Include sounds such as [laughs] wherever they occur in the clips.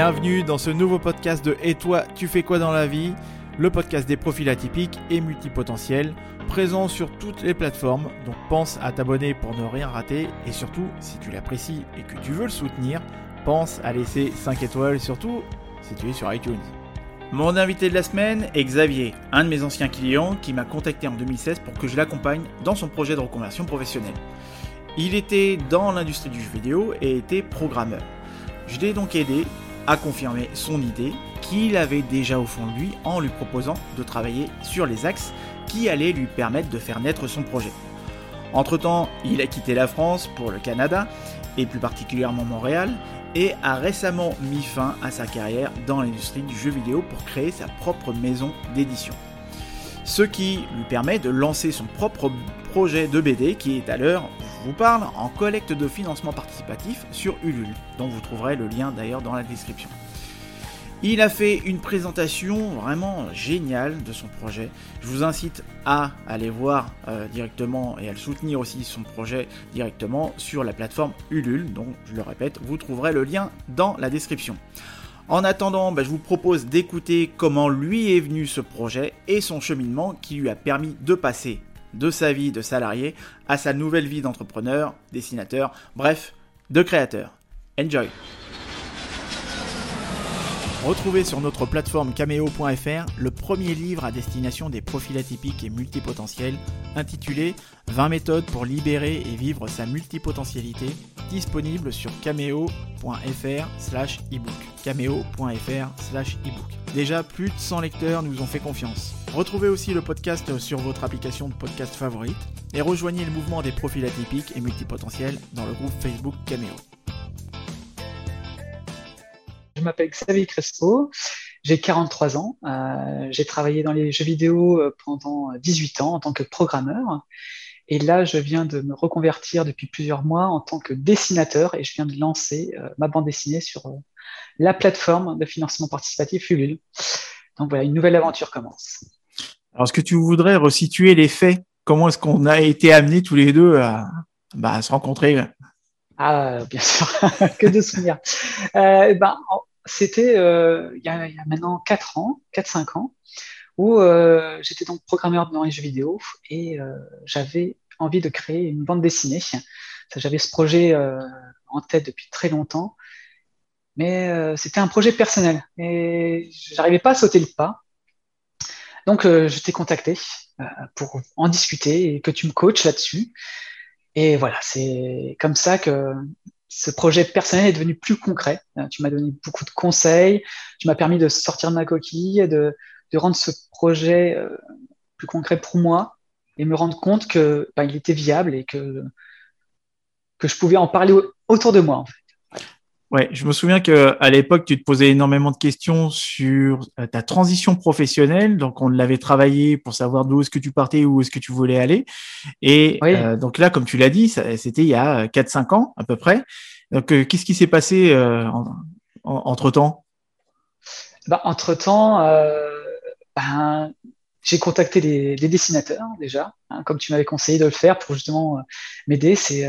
Bienvenue dans ce nouveau podcast de Et toi, tu fais quoi dans la vie? Le podcast des profils atypiques et multipotentiels, présent sur toutes les plateformes, donc pense à t'abonner pour ne rien rater et surtout, si tu l'apprécies et que tu veux le soutenir, pense à laisser 5 étoiles, surtout si tu es sur iTunes. Mon invité de la semaine est Xavier, un de mes anciens clients qui m'a contacté en 2016 pour que je l'accompagne dans son projet de reconversion professionnelle. Il était dans l'industrie du jeu vidéo et était programmeur. Je l'ai donc aidé a confirmé son idée qu'il avait déjà au fond de lui en lui proposant de travailler sur les axes qui allaient lui permettre de faire naître son projet. Entre-temps, il a quitté la France pour le Canada, et plus particulièrement Montréal, et a récemment mis fin à sa carrière dans l'industrie du jeu vidéo pour créer sa propre maison d'édition. Ce qui lui permet de lancer son propre projet de BD qui est à l'heure vous parle en collecte de financement participatif sur Ulule, dont vous trouverez le lien d'ailleurs dans la description. Il a fait une présentation vraiment géniale de son projet. Je vous incite à aller voir euh, directement et à le soutenir aussi son projet directement sur la plateforme Ulule. Donc je le répète, vous trouverez le lien dans la description. En attendant, bah, je vous propose d'écouter comment lui est venu ce projet et son cheminement qui lui a permis de passer de sa vie de salarié à sa nouvelle vie d'entrepreneur, dessinateur, bref, de créateur. Enjoy Retrouvez sur notre plateforme cameo.fr le premier livre à destination des profils atypiques et multipotentiels intitulé 20 méthodes pour libérer et vivre sa multipotentialité disponible sur cameo.fr slash ebook. cameo.fr slash ebook. Déjà plus de 100 lecteurs nous ont fait confiance. Retrouvez aussi le podcast sur votre application de podcast favorite et rejoignez le mouvement des profils atypiques et multipotentiels dans le groupe Facebook Cameo. Je m'appelle Xavier Crespo, j'ai 43 ans, euh, j'ai travaillé dans les jeux vidéo euh, pendant 18 ans en tant que programmeur. Et là, je viens de me reconvertir depuis plusieurs mois en tant que dessinateur et je viens de lancer euh, ma bande dessinée sur la plateforme de financement participatif Ulule. Donc voilà, une nouvelle aventure commence. Alors, est-ce que tu voudrais resituer les faits? Comment est-ce qu'on a été amenés tous les deux à, bah, se rencontrer? Ah, bien sûr, [laughs] que de souvenirs. Euh, ben, c'était euh, il, y a maintenant 4 ans, 4-5 ans, où euh, j'étais donc programmeur dans les jeux vidéo et euh, j'avais envie de créer une bande dessinée. J'avais ce projet en tête depuis très longtemps, mais c'était un projet personnel et j'arrivais pas à sauter le pas. Donc je t'ai contacté pour en discuter et que tu me coaches là-dessus. Et voilà, c'est comme ça que ce projet personnel est devenu plus concret. Euh, tu m'as donné beaucoup de conseils, tu m'as permis de sortir de ma coquille, de, de rendre ce projet euh, plus concret pour moi et me rendre compte que bah, il était viable et que je pouvais en parler autour de moi. Ouais, je me souviens que à l'époque, tu te posais énormément de questions sur euh, ta transition professionnelle. Donc, on l'avait travaillé pour savoir d'où est-ce que tu partais, où est-ce que tu voulais aller. Et donc là, comme tu l'as dit, c'était il y a 4-5 ans à peu près. Donc, euh, qu'est-ce qui s'est passé euh, entre temps bah, Entre temps, euh, ben, j'ai contacté des, des, dessinateurs déjà, hein, comme tu m'avais conseillé de le faire pour justement m'aider. C'est,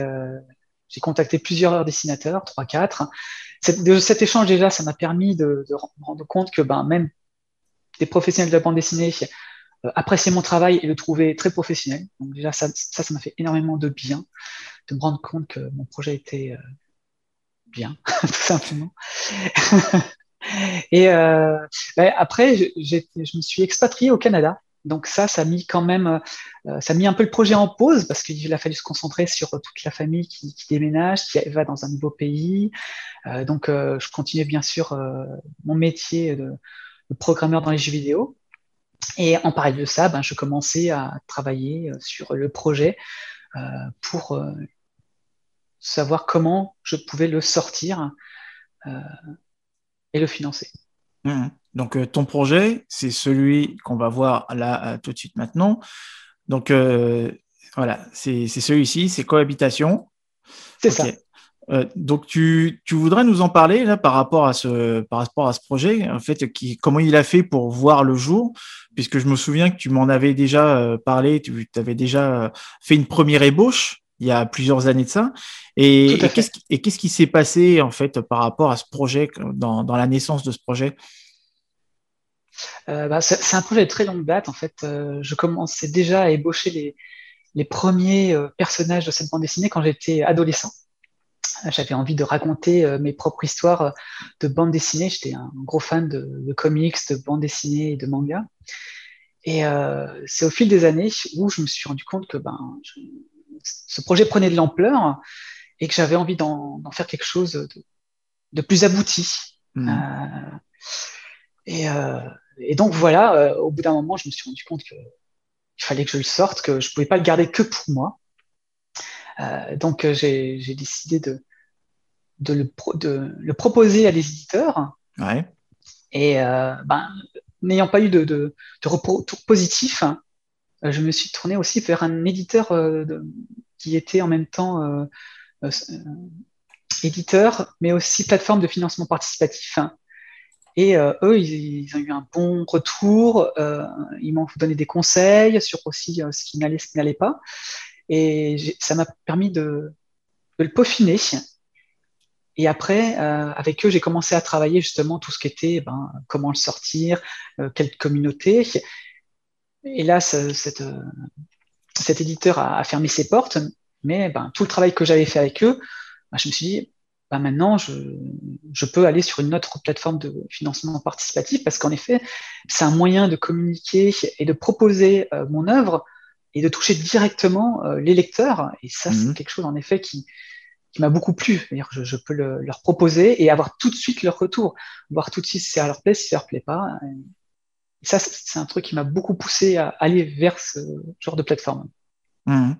j'ai contacté plusieurs dessinateurs, 3-4. De cet échange déjà, ça m'a permis de, me rendre compte que ben, même des professionnels de la bande dessinée appréciaient mon travail et le trouvaient très professionnel. Donc déjà, ça, ça, m'a fait énormément de bien de me rendre compte que mon projet était bien, [laughs] tout simplement. [laughs] et euh, ben, après, je me suis expatrié au Canada. Donc ça, ça a mis quand même, euh, ça a mis un peu le projet en pause parce qu'il a fallu se concentrer sur toute la famille qui, déménage, qui va dans un nouveau pays. Euh, donc euh, je continuais bien sûr euh, mon métier de, programmeur dans les jeux vidéo. Et en parallèle de ça, ben, je commençais à travailler sur le projet pour savoir comment je pouvais le sortir euh, et le financer. Mmh. Donc euh, ton projet, c'est celui qu'on va voir là euh, tout de suite maintenant. Donc voilà, c'est celui-ci, c'est cohabitation. C'est ça. donc tu, tu, voudrais nous en parler là par rapport à ce par rapport à ce projet en fait qui comment il a fait pour voir le jour? Puisque je me souviens que tu m'en avais déjà parlé tu avais déjà fait une première ébauche il y a plusieurs années de ça. Et, qu'est-ce qui, s'est passé en fait par rapport à ce projet, dans, la naissance de ce projet? Bah, c'est un projet de très longue date. En fait, je commençais déjà à ébaucher les, les premiers personnages de cette bande dessinée quand j'étais adolescent. J'avais envie de raconter euh, mes propres histoires euh, de bande dessinée. J'étais un gros fan de, comics, de bande dessinée et de manga. Et euh, c'est au fil des années où je me suis rendu compte que ben, ce projet prenait de l'ampleur et que j'avais envie d'en faire quelque chose de, plus abouti. Mmh. et, donc voilà, au bout d'un moment, je me suis rendu compte qu'il fallait que je le sorte, que je ne pouvais pas le garder que pour moi. donc j'ai décidé de, de le, proposer à des éditeurs. Et euh, ben, n'ayant pas eu de, de, retour positif, euh, je me suis tourné aussi vers un éditeur euh, qui était en même temps éditeur, mais aussi plateforme de financement participatif. Et eux, ils, ont eu un bon retour. ils m'ont donné des conseils sur aussi ce qui n'allait, ce qui n'allait pas. Et ça m'a permis de, le peaufiner et après, euh, avec eux, j'ai commencé à travailler justement tout ce qui était ben, comment le sortir, euh, quelle communauté. Et là, euh, cet éditeur a, fermé ses portes, mais ben, tout le travail que j'avais fait avec eux, ben, je me suis dit, ben, maintenant, je, je, peux aller sur une autre plateforme de financement participatif parce qu'en effet, c'est un moyen de communiquer et de proposer mon œuvre et de toucher directement les lecteurs. Et ça, c'est mmh. quelque chose en effet qui, qui m'a beaucoup plu. Je, je peux le, leur proposer et avoir tout de suite leur retour, voir tout de suite si ça leur plaît, si ça leur plaît pas. Et ça, c'est un truc qui m'a beaucoup poussé à aller vers ce genre de plateforme. Mmh.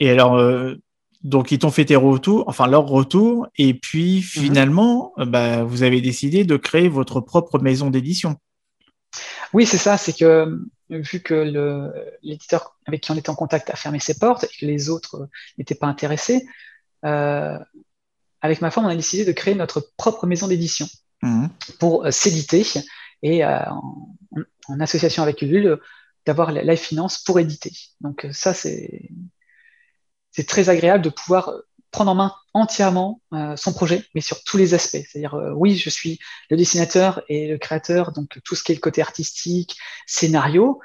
Et alors, euh, donc ils t'ont fait tes retours, enfin leur retour, et puis mmh. finalement, euh, bah, vous avez décidé de créer votre propre maison d'édition. Oui, c'est ça. C'est que vu que l'éditeur avec qui on était en contact a fermé ses portes et que les autres n'étaient pas intéressés, euh, avec ma femme, on a décidé de créer notre propre maison d'édition mhm. pour euh, s'éditer et euh, en, association avec Ulule, d'avoir la finance pour éditer. Donc ça, c'est c'est très agréable de pouvoir prendre en main entièrement son projet, mais sur tous les aspects. C'est-à-dire, oui, je suis le dessinateur et le créateur, donc tout ce qui est le côté artistique, scénario,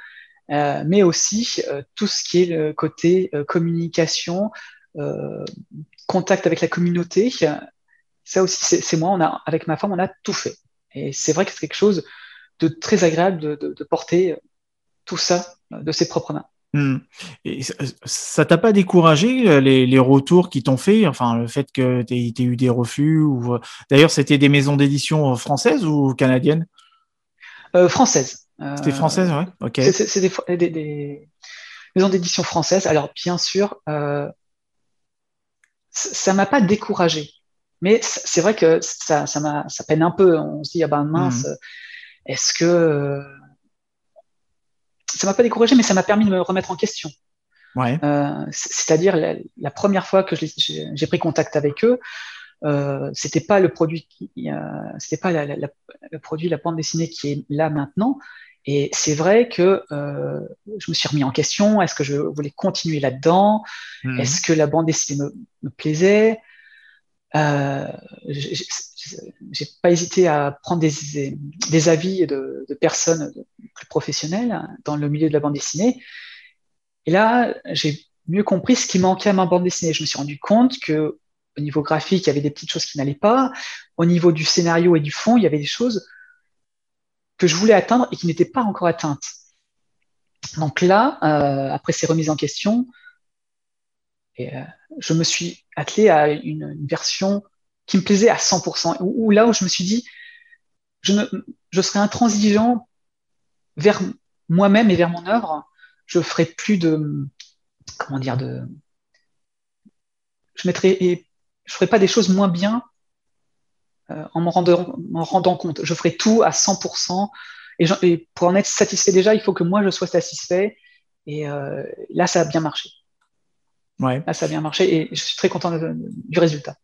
mais aussi tout ce qui est le côté communication, contact avec la communauté, ça aussi, c'est moi, avec ma femme, on a tout fait. Et c'est vrai que c'est quelque chose de très agréable de, porter tout ça de ses propres mains. Hmm. Et ça t'a pas découragé euh, les, retours qui t'ont fait, enfin le fait que tu aies, eu des refus ou euh, d'ailleurs c'était des maisons d'édition françaises ou canadiennes? Euh, Françaises. C'était française, ouais. Ok. C'est des, maisons d'édition françaises. Alors bien sûr, ça m'a pas découragé. Mais c'est vrai que ça, ça, ça peine un peu. On se dit, ah ben mince, mhm. est-ce que. Ça m'a pas découragé, mais ça m'a permis de me remettre en question. Ouais. Euh, C'est-à-dire, la, première fois que j'ai pris contact avec eux, euh, c'était pas le produit, euh, c'était pas la, la, le produit, la bande dessinée qui est là maintenant, et c'est vrai que euh, je me suis remis en question. Est-ce que je voulais continuer là-dedans? Mhm. Est-ce que la bande dessinée me, me plaisait? Euh, J'ai pas hésité à prendre des, avis de, de, personnes plus professionnelles dans le milieu de la bande dessinée. Et là, j'ai mieux compris ce qui manquait à ma bande dessinée. Je me suis rendu compte que au niveau graphique, il y avait des petites choses qui n'allaient pas. Au niveau du scénario et du fond, il y avait des choses que je voulais atteindre et qui n'étaient pas encore atteintes. Donc là, euh, après ces remises en question, et, euh, je me suis attelé à une, version qui me plaisait à 100%, ou là où je me suis dit, je, ne, serai intransigeant vers moi-même et vers mon œuvre, je ferai plus de, comment dire, de, je mettrai, et je ferai pas des choses moins bien euh, en m'en rendant, rendant, compte. Je ferai tout à 100%. Et, pour en être satisfait déjà, il faut que moi, je sois satisfait. Et euh, là, ça a bien marché. Ouais. Là, ça a bien marché et je suis très content du résultat.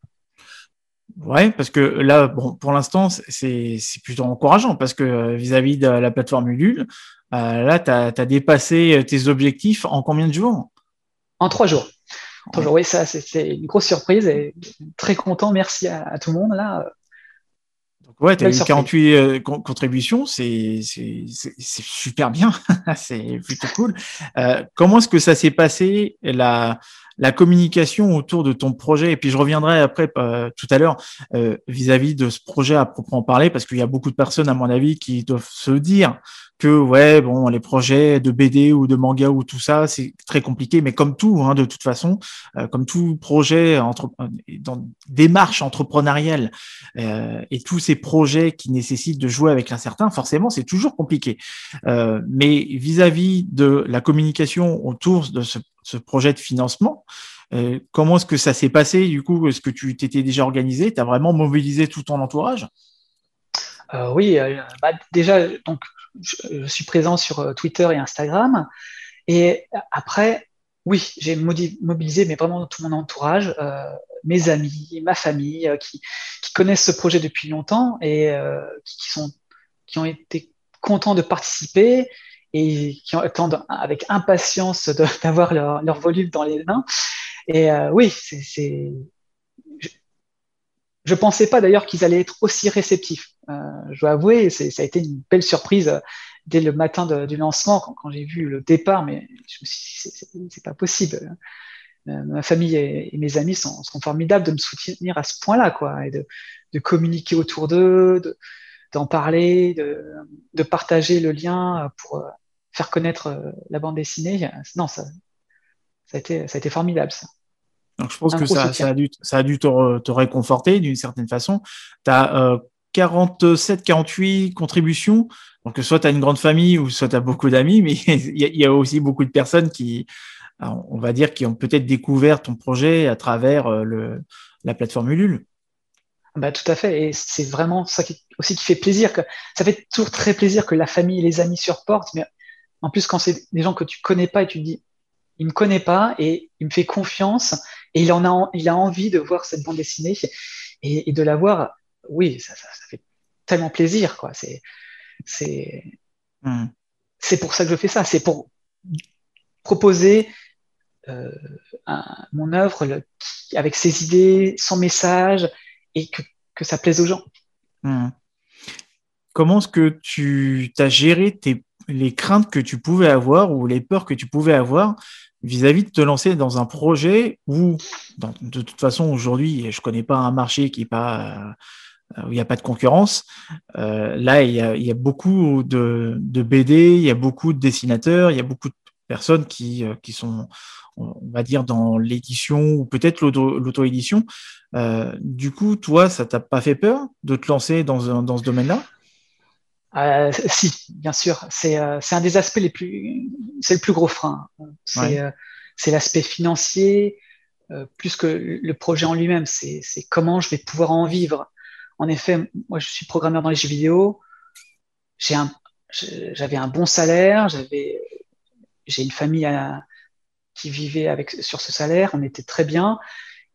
Ouais, parce que là, bon, pour l'instant, c'est plutôt encourageant parce que euh, vis-à-vis de la plateforme Ulule, là, tu as, dépassé tes objectifs en combien de jours? En trois jours. Toujours, oui, ça, c'était une grosse surprise et très content. Merci à, tout le monde là. Ouais, tu as eu 48 contributions, c'est super bien, [laughs] c'est plutôt cool. Euh, comment est-ce que ça s'est passé la, la communication autour de ton projet? Et puis je reviendrai après euh, tout à l'heure euh, vis-à-vis de ce projet à proprement parler, parce qu'il y a beaucoup de personnes, à mon avis, qui doivent se dire que ouais bon les projets de BD ou de manga ou tout ça c'est très compliqué. Mais comme tout hein, de toute façon euh, comme tout projet entre dans démarche entrepreneuriale euh, et tous ces projets qui nécessitent de jouer avec l'incertain forcément c'est toujours compliqué. Euh, mais vis-à-vis de la communication autour de ce, ce projet de financement euh, comment est-ce que ça s'est passé? Du coup est-ce que tu t'étais déjà organisé? Tu vraiment mobilisé tout ton entourage? Euh, oui, bah, déjà, donc je, suis présent sur euh, Twitter et Instagram. Et après, oui, j'ai mobilisé mais vraiment tout mon entourage, euh, mes amis, ma famille, euh, qui, connaissent ce projet depuis longtemps et qui, sont, qui ont été contents de participer et qui attendent avec impatience [laughs] d'avoir leur, volume dans les mains. Et oui, c'est je ne pensais pas d'ailleurs qu'ils allaient être aussi réceptifs. Euh, je dois avouer, ça a été une belle surprise euh, dès le matin du lancement, quand, j'ai vu le départ, mais je me suis dit, c'est pas possible. Euh, ma famille et, mes amis sont, formidables de me soutenir à ce point-là, quoi, et de, communiquer autour d'eux, d'en parler, de, partager le lien pour faire connaître la bande dessinée. Non, ça, ça, a, été, ça a été formidable, ça. Donc je pense que ça, ça, a dû, ça a dû te, réconforter d'une certaine façon. Tu as 47, 48 contributions. Donc soit tu as une grande famille ou soit tu as beaucoup d'amis, mais [laughs] il y, a aussi beaucoup de personnes qui, on va dire, qui ont peut-être découvert ton projet à travers euh, le, la plateforme Ulule. Bah, tout à fait. Et c'est vraiment ça qui, aussi qui fait plaisir. Que, ça fait toujours très plaisir que la famille et les amis supportent. Mais en plus, quand c'est des gens que tu connais pas et tu te dis, il me connaît pas et il me fait confiance et il en a, il a envie de voir cette bande dessinée et, de la voir. Oui, ça, fait tellement plaisir, quoi. C'est, c'est, hmm. c'est pour ça que je fais ça. C'est pour proposer euh, mon œuvre avec ses idées, son message et que, que ça plaise aux gens. Hmm. Comment est-ce que tu as géré tes, les craintes que tu pouvais avoir ou les peurs que tu pouvais avoir vis-à-vis de te lancer dans un projet où, de toute façon, aujourd'hui, je connais pas un marché qui euh, où il n'y a pas de concurrence. Euh, là, il y, a, beaucoup de, BD, il y a beaucoup de dessinateurs, il y a beaucoup de personnes qui, euh, sont, on va dire, dans l'édition ou peut-être l'auto-édition. Du coup, toi, ça t'a pas fait peur de te lancer dans ce domaine-là? Euh, si, bien sûr, c'est euh, un des aspects les plus, c'est le plus gros frein. C'est euh, l'aspect financier, euh, plus que le projet en lui-même. C'est comment je vais pouvoir en vivre. En effet, moi, je suis programmeur dans les jeux vidéo. J'ai un, j'avais un bon salaire, j'avais, j'ai une famille à, qui vivait avec sur ce salaire. On était très bien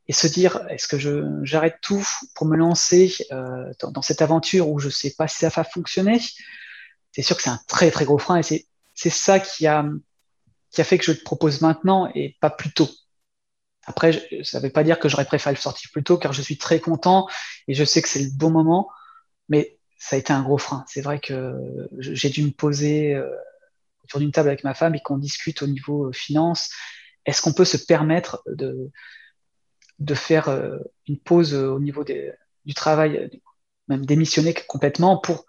et se dire est-ce que j'arrête tout pour me lancer euh, dans, cette aventure où je sais pas si ça va fonctionner? C'est sûr que c'est un très très gros frein et c'est ça qui a qui a fait que je le propose maintenant et pas plus tôt. Après ça veut pas dire que j'aurais préféré le sortir plus tôt car je suis très content et je sais que c'est le bon moment mais ça a été un gros frein. C'est vrai que j'ai dû me poser euh, autour d'une table avec ma femme et qu'on discute au niveau euh, finance. Est-ce qu'on peut se permettre de de faire euh, une pause euh, au niveau du travail, euh, même démissionner complètement pour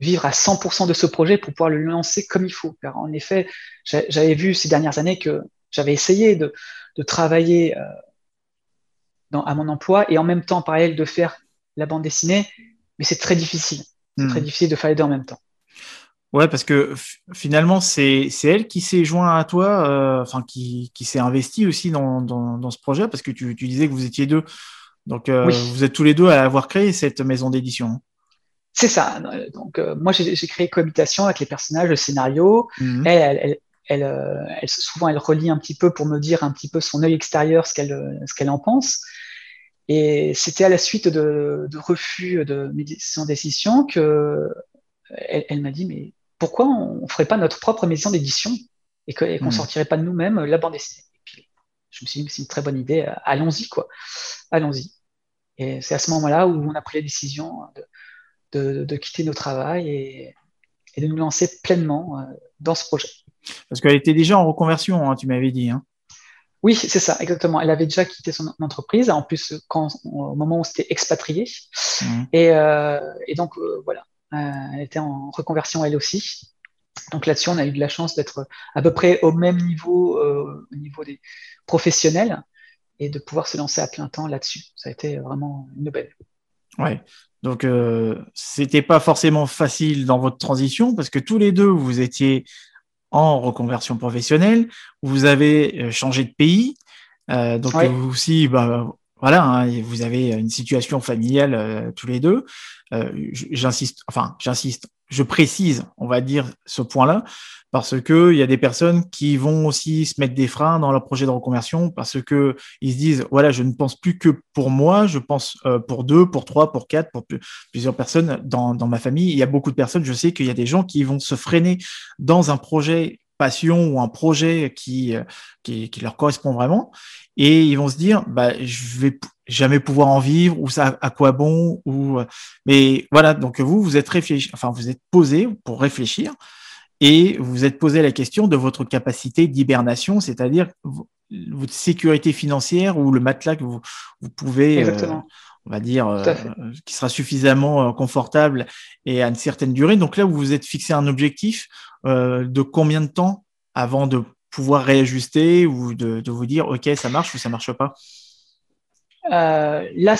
vivre à 100% de ce projet pour pouvoir le lancer comme il faut. Car en effet, j'avais vu ces dernières années que j'avais essayé de, travailler dans, à mon emploi et en même temps, parallèle, de faire la bande dessinée, mais c'est très difficile. C'est très hmm. difficile de faire les deux en même temps. Ouais, parce que finalement, c'est elle qui s'est joint à toi, euh, enfin qui, qui s'est investie aussi dans, dans, dans, ce projet, parce que tu, tu, disais que vous étiez deux. Donc, euh, vous êtes tous les deux à avoir créé cette maison d'édition. C'est ça. Donc, euh, moi, j'ai créé Cohabitation avec les personnages, le scénario. Mhm. Elle, elle, elle, elle, souvent, elle relie un petit peu pour me dire un petit peu son œil extérieur, ce qu'elle qu'elle en pense. Et c'était à la suite de, de refus de mes décision que elle, elle m'a dit mais pourquoi on ne ferait pas notre propre maison d'édition et qu'on ne mm. sortirait pas de nous-mêmes la bande dessinée je me suis dit, c'est une très bonne idée, allons-y, quoi. Allons-y. Et c'est à ce moment-là où on a pris la décision de, de, quitter nos travails et, et, de nous lancer pleinement dans ce projet. Parce qu'elle était déjà en reconversion, hein, tu m'avais dit. Hein. Oui, c'est ça, exactement. Elle avait déjà quitté son entreprise, en plus quand, au moment où c'était expatrié. Mmh. Et, euh, et, donc, euh, voilà, euh, elle était en reconversion elle aussi. Donc là-dessus, on a eu de la chance d'être à peu près au même niveau, au niveau des professionnels, et de pouvoir se lancer à plein temps là-dessus. Ça a été vraiment une belle. Ouais. Donc, euh, c'était pas forcément facile dans votre transition parce que tous les deux, vous étiez en reconversion professionnelle, vous avez euh, changé de pays, euh, donc vous aussi, bah, voilà, hein, vous avez une situation familiale euh, tous les deux. Euh, j'insiste, enfin, j'insiste, je précise, on va dire ce point-là, parce que il y a des personnes qui vont aussi se mettre des freins dans leur projet de reconversion parce que ils se disent voilà, je ne pense plus que pour moi, je pense euh, pour deux, pour trois, pour quatre, pour plusieurs personnes dans, dans ma famille. Il y a beaucoup de personnes, je sais qu'il y a des gens qui vont se freiner dans un projet passion ou un projet qui, qui, qui, leur correspond vraiment. Et ils vont se dire bah je vais jamais pouvoir en vivre ou ça à quoi bon ou mais voilà donc vous vous êtes réfléchi enfin vous êtes posé pour réfléchir et vous êtes posé la question de votre capacité d'hibernation c'est-à-dire votre sécurité financière ou le matelas que vous, vous pouvez euh, on va dire euh, qui sera suffisamment euh, confortable et à une certaine durée. Donc là vous vous êtes fixé un objectif de combien de temps avant de pouvoir réajuster ou de, vous dire ok ça marche ou ça marche pas? Euh, Là,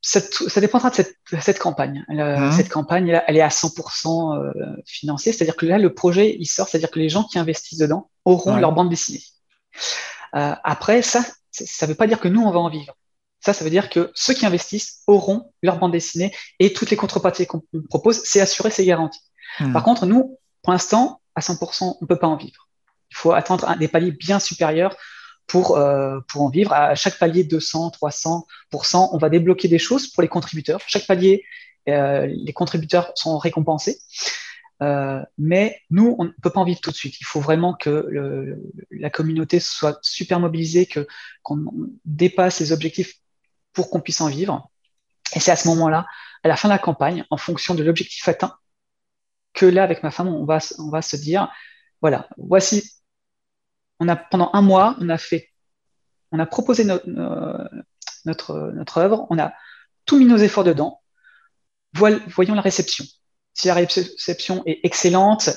ça dépendra de cette, campagne. Hein? cette campagne, elle est à 100% euh, financée, c'est-à-dire que là, le projet, il sort, c'est-à-dire que les gens qui investissent dedans auront leur bande dessinée. Euh, après, ça, ça ne veut pas dire que nous, on va en vivre. Ça, ça veut dire que ceux qui investissent auront leur bande dessinée et toutes les contreparties qu'on propose, c'est assuré, c'est garanti. Mmh. Par contre, nous, pour l'instant, à 100%, on ne peut pas en vivre. Il faut attendre des paliers bien supérieurs pour, euh, pour en vivre. À chaque palier, 200, 300%, on va débloquer des choses pour les contributeurs. Chaque palier, euh, les contributeurs sont récompensés. Euh, mais nous, on ne peut pas en vivre tout de suite. Il faut vraiment que le, la communauté soit super mobilisée, que qu'on dépasse les objectifs pour qu'on puisse en vivre. Et c'est à ce moment-là, à la fin de la campagne, en fonction de l'objectif atteint, que là, avec ma femme, on va, se dire, voilà, voici on a pendant un mois, on a fait, on a proposé notre, notre, œuvre, on a tout mis nos efforts dedans. Voyons la réception. Si la réception est excellente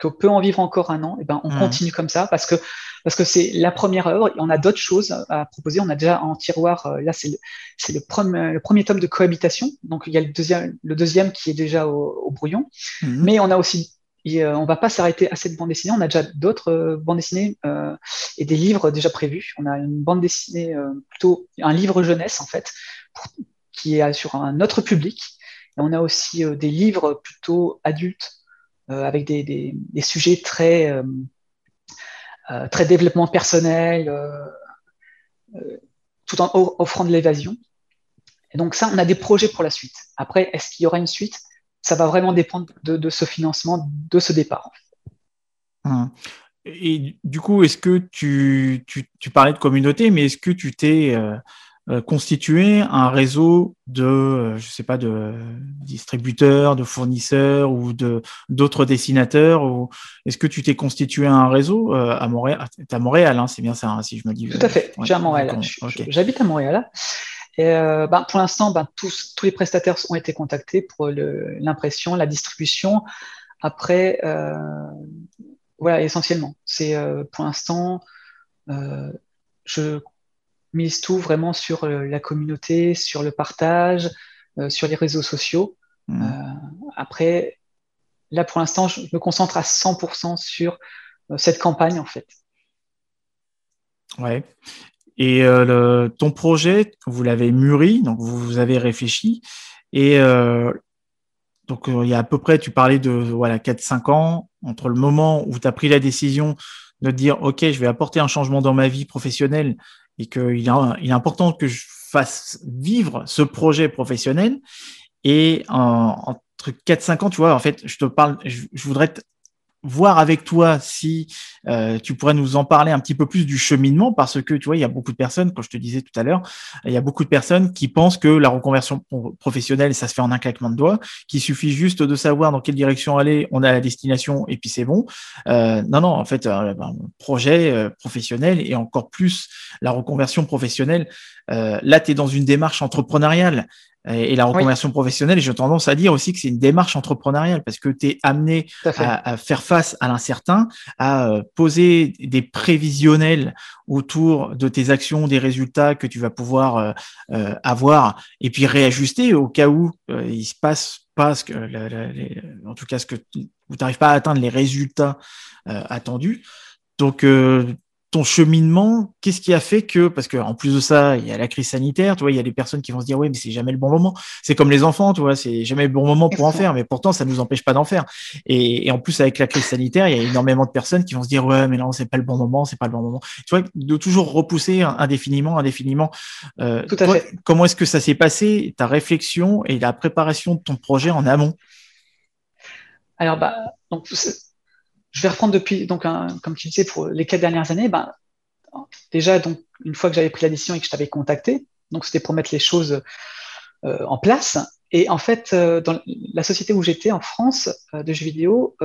qu'on peut en vivre encore un an, et eh ben on mmh. continue comme ça parce que parce que c'est la première œuvre et on a d'autres choses à proposer. On a déjà en tiroir, euh, là c'est le, le, premier, le premier tome de cohabitation, donc il y a le deuxième, le deuxième qui est déjà au, brouillon, mmh. mais on a aussi et euh, on va pas s'arrêter à cette bande dessinée. On a déjà d'autres euh, bandes dessinées euh, et des livres déjà prévus. On a une bande dessinée plutôt un livre jeunesse en fait, qui est sur un autre public. Et on a aussi des livres plutôt adultes avec des, sujets très très développement personnel, tout en offrant de l'évasion. Et donc ça, on a des projets pour la suite. Après, est-ce qu'il y aura une suite? Ça va vraiment dépendre de, ce financement, de ce départ. Hum. Et du coup, est-ce que tu, parlais de communauté, mais est-ce que tu t'es euh, euh, constitué un réseau de, euh, je sais pas, de distributeurs, de fournisseurs ou de d'autres dessinateurs ou est-ce que tu t'es constitué un réseau à Montréal à Montréal, hein, c'est bien ça, hein, si je me dis. Tout à fait. J'ai à Montréal. J'habite à Montréal. Et euh, ben, pour l'instant, ben, tous, tous les prestataires ont été contactés pour l'impression, la distribution. Après, euh, voilà, essentiellement. C'est euh, pour l'instant, euh, je mise tout vraiment sur euh, la communauté, sur le partage, euh, sur les réseaux sociaux. Mmh. après, là, pour l'instant, je me concentre à 100% sur cette campagne, en fait. Ouais. Et euh, ton projet, vous l'avez mûri, donc vous, avez réfléchi. Et euh, donc, euh, il y a à peu près, tu parlais de voilà 4-5 ans, entre le moment où tu as pris la décision de dire, OK, je vais apporter un changement dans ma vie professionnelle et qu'il est, important que je fasse vivre ce projet professionnel. Et entre 4-5 ans, tu vois, en fait, je te parle, je, voudrais voir avec toi si euh, tu pourrais nous en parler un petit peu plus du cheminement, parce que tu vois, il y a beaucoup de personnes, comme je te disais tout à l'heure, il y a beaucoup de personnes qui pensent que la reconversion professionnelle, ça se fait en un claquement de doigts, qu'il suffit juste de savoir dans quelle direction aller, on a la destination et puis c'est bon. Euh, non, non, en fait, un projet euh, professionnel et encore plus la reconversion professionnelle, là, tu es dans une démarche entrepreneuriale et, la reconversion professionnelle, j'ai tendance à dire aussi que c'est une démarche entrepreneuriale parce que tu es amené à, faire face à l'incertain, à euh, poser des prévisionnels autour de tes actions, des résultats que tu vas pouvoir euh, euh, avoir et puis réajuster au cas où il se passe pas ce que, en tout cas, ce que tu n'arrives pas à atteindre les résultats attendus. Donc, ton cheminement, qu'est-ce qui a fait que, parce qu'en plus de ça, il y a la crise sanitaire, tu vois, il y a des personnes qui vont se dire, ouais, mais c'est jamais le bon moment. C'est comme les enfants, tu vois, c'est jamais le bon moment pour en faire, mais pourtant, ça ne nous empêche pas d'en faire. Et, en plus, avec la crise sanitaire, il y a énormément de personnes qui vont se dire, ouais, mais non, c'est pas le bon moment, c'est pas le bon moment. Tu vois, de toujours repousser indéfiniment, indéfiniment. Euh, Tout à fait. Comment est-ce que ça s'est passé, ta réflexion et la préparation de ton projet en amont? Alors, bah, donc, je vais reprendre depuis, donc, comme tu disais, pour les quatre dernières années, ben, déjà, donc, une fois que j'avais pris la décision et que je t'avais contacté, donc c'était pour mettre les choses euh, en place. Et en fait, euh, dans la société où j'étais en France euh, de jeux vidéo,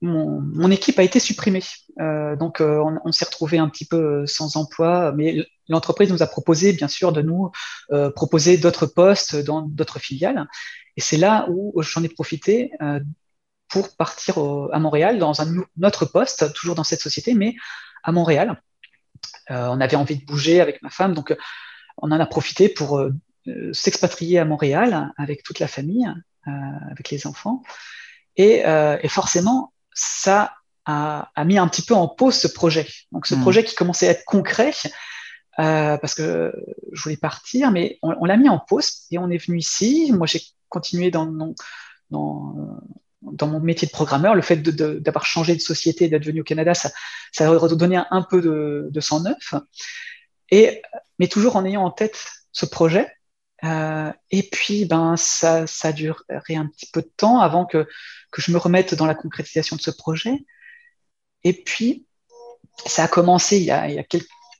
mon, équipe a été supprimée. donc, on, s'est retrouvé un petit peu sans emploi, mais l'entreprise nous a proposé, bien sûr, de nous proposer d'autres postes dans d'autres filiales. Et c'est là où j'en ai profité pour partir à Montréal dans un autre poste, toujours dans cette société, mais à Montréal. Euh, on avait envie de bouger avec ma femme, donc on en a profité pour euh, s'expatrier à Montréal avec toute la famille, euh, avec les enfants. Et, forcément, ça a, mis un petit peu en pause ce projet. Donc ce mmh. projet qui commençait à être concret, parce que je voulais partir, mais on, l'a mis en pause et on est venu ici. Moi, j'ai continué dans, dans, dans mon métier de programmeur, le fait d'avoir changé de société, d'être venu au Canada, ça, ça a redonné un, peu de, de sang neuf. Et, mais toujours en ayant en tête ce projet. Euh, et puis, ben, ça, ça a duré un petit peu de temps avant que, que je me remette dans la concrétisation de ce projet. Et puis, ça a commencé il y a,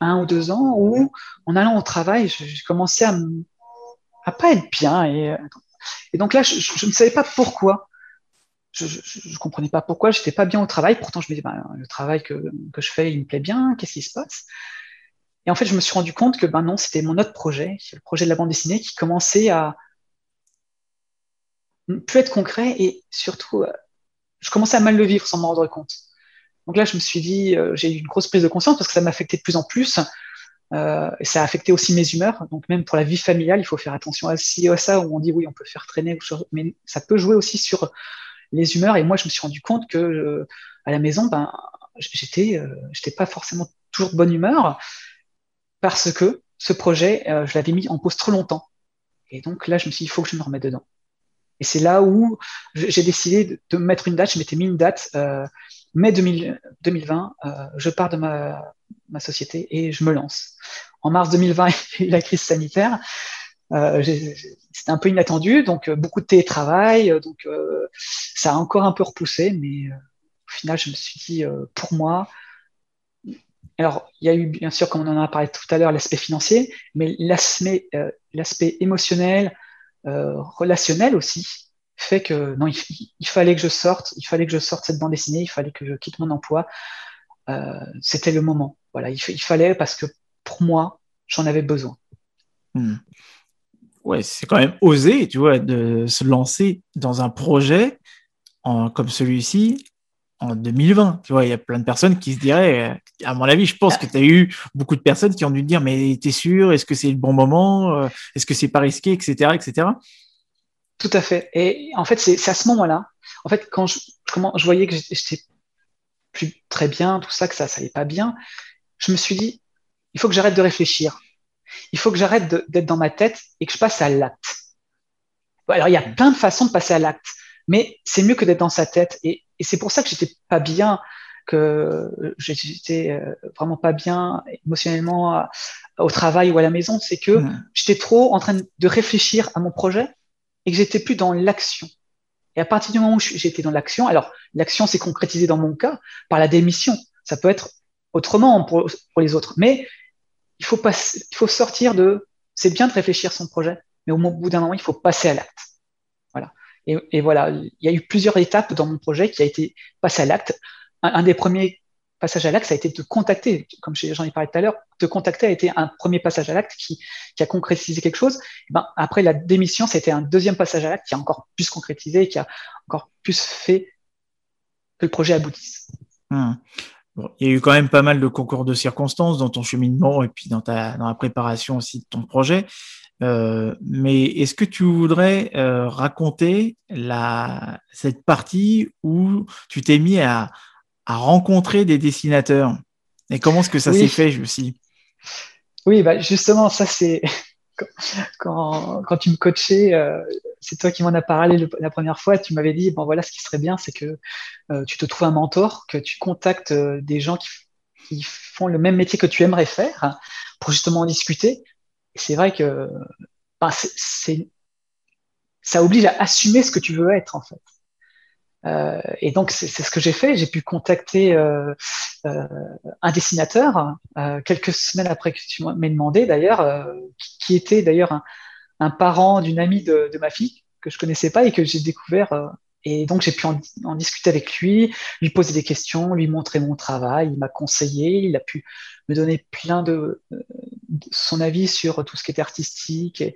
un ou deux ans où, en allant au travail, j'ai commencé à, à pas être bien. Et, et donc là, je ne savais pas pourquoi je, je, comprenais pas pourquoi j'étais pas bien au travail. Pourtant, je me disais, ben, le travail que, que, je fais, il me plaît bien. Qu'est-ce qui se passe? Et en fait, je me suis rendu compte que ben non, c'était mon autre projet, le projet de la bande dessinée, qui commençait à plus être concret et surtout, euh, je commençais à mal le vivre sans m'en rendre compte. Donc là, je me suis dit, euh, j'ai eu une grosse prise de conscience parce que ça m'affectait de plus en plus. Euh, et ça a affecté aussi mes humeurs. Donc même pour la vie familiale, il faut faire attention à, à ça, où on dit oui, on peut faire traîner, mais ça peut jouer aussi sur les humeurs. Et moi, je me suis rendu compte que euh, à la maison, ben, j'étais, euh, j'étais pas forcément toujours de bonne humeur parce que ce projet, euh, je l'avais mis en pause trop longtemps. Et donc là, je me suis dit, il faut que je me remette dedans. Et c'est là où j'ai décidé de, mettre une date. Je m'étais mis une date, mai 2020, je pars de ma, ma, société et je me lance. En mars 2020, [laughs] il y a eu la crise sanitaire. Euh, c'était un peu inattendu, donc euh, beaucoup de télétravail, euh, donc ça a encore un peu repoussé, mais au final, je me suis dit, pour moi, alors, il y a eu, bien sûr, comme on en a parlé tout à l'heure, l'aspect financier, mais l'aspect l'aspect émotionnel, relationnel aussi, fait que non, il, fallait que je sorte, il fallait que je sorte cette bande dessinée, il fallait que je quitte mon emploi. C'était le moment. Voilà, il, fallait parce que pour moi, j'en avais besoin. Hmm ouais, c'est quand même osé, tu vois, de se lancer dans un projet en, comme celui-ci en 2020. Tu vois, il y a plein de personnes qui se diraient, euh, à mon avis, je pense que tu as eu beaucoup de personnes qui ont dû te dire, mais t'es sûr, est-ce que c'est le bon moment, euh, est-ce que c'est pas risqué, etc., etc. Tout à fait. Et en fait, c'est à ce moment-là, en fait, quand je, comment, je voyais que j'étais plus très bien, tout ça, que ça, ça allait pas bien, je me suis dit, il faut que j'arrête de réfléchir il faut que j'arrête d'être dans ma tête et que je passe à l'acte. Alors, il y a plein de façons de passer à l'acte, mais c'est mieux que d'être dans sa tête. Et, c'est pour ça que j'étais pas bien, que j'étais euh, vraiment pas bien émotionnellement au travail ou à la maison. C'est que j'étais trop en train de réfléchir à mon projet et que j'étais plus dans l'action. Et à partir du moment où j'étais dans l'action, alors l'action s'est concrétisée dans mon cas par la démission. Ça peut être autrement pour, les autres. Mais il faut, il faut sortir de. C'est bien de réfléchir son projet, mais au bout d'un moment, il faut passer à l'acte. Voilà. Et, voilà, il y a eu plusieurs étapes dans mon projet qui a été passé à l'acte. Un, des premiers passages à l'acte, ça a été de contacter, comme j'en ai parlé tout à l'heure, te contacter a été un premier passage à l'acte qui, a concrétisé quelque chose. ben, après la démission, ça a été un deuxième passage à l'acte qui a encore plus concrétisé, qui a encore plus fait que le projet aboutisse. Il y a eu quand même pas mal de concours de circonstances dans ton cheminement et puis dans, ta, dans la préparation aussi de ton projet. Euh, mais est-ce que tu voudrais euh, raconter la, cette partie où tu t'es mis à, à, rencontrer des dessinateurs? Et comment est-ce que ça s'est fait aussi Oui, bah justement, ça c'est quand, tu me coachais, euh, c'est toi qui m'en as parlé la première fois. Tu m'avais dit bon voilà, ce qui serait bien, c'est que euh, tu te trouves un mentor, que tu contactes euh, des gens qui, font le même métier que tu aimerais faire pour justement en discuter. c'est vrai que c'est, ça oblige à assumer ce que tu veux être en fait. Euh, et donc, c'est ce que j'ai fait. J'ai pu contacter euh, euh, un dessinateur quelques semaines après que tu m'as demandé, d'ailleurs, qui, était d'ailleurs un, parent d'une amie de, ma fille que je connaissais pas et que j'ai découvert. et donc, j'ai pu en, discuter avec lui, lui poser des questions, lui montrer mon travail. Il m'a conseillé, il a pu me donner plein de, de, son avis sur tout ce qui était artistique. Et,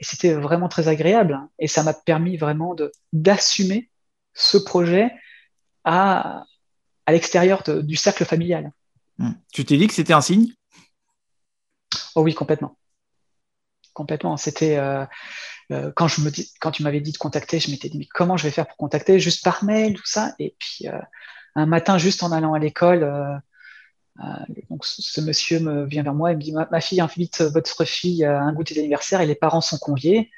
et c'était vraiment très agréable. Et ça m'a permis vraiment d'assumer ce projet à, à l'extérieur du cercle familial. Hmm. Tu t'es dit que c'était un signe? Oh oui, complètement. Complètement. C'était euh, euh, quand je me dis, quand tu m'avais dit de contacter, je m'étais dit mais comment je vais faire pour contacter? Juste par mail, tout ça. Et puis euh, un matin, juste en allant à l'école, donc ce monsieur me vient vers moi et me dit ma, fille invite votre fille à un goûter d'anniversaire et les parents sont conviés.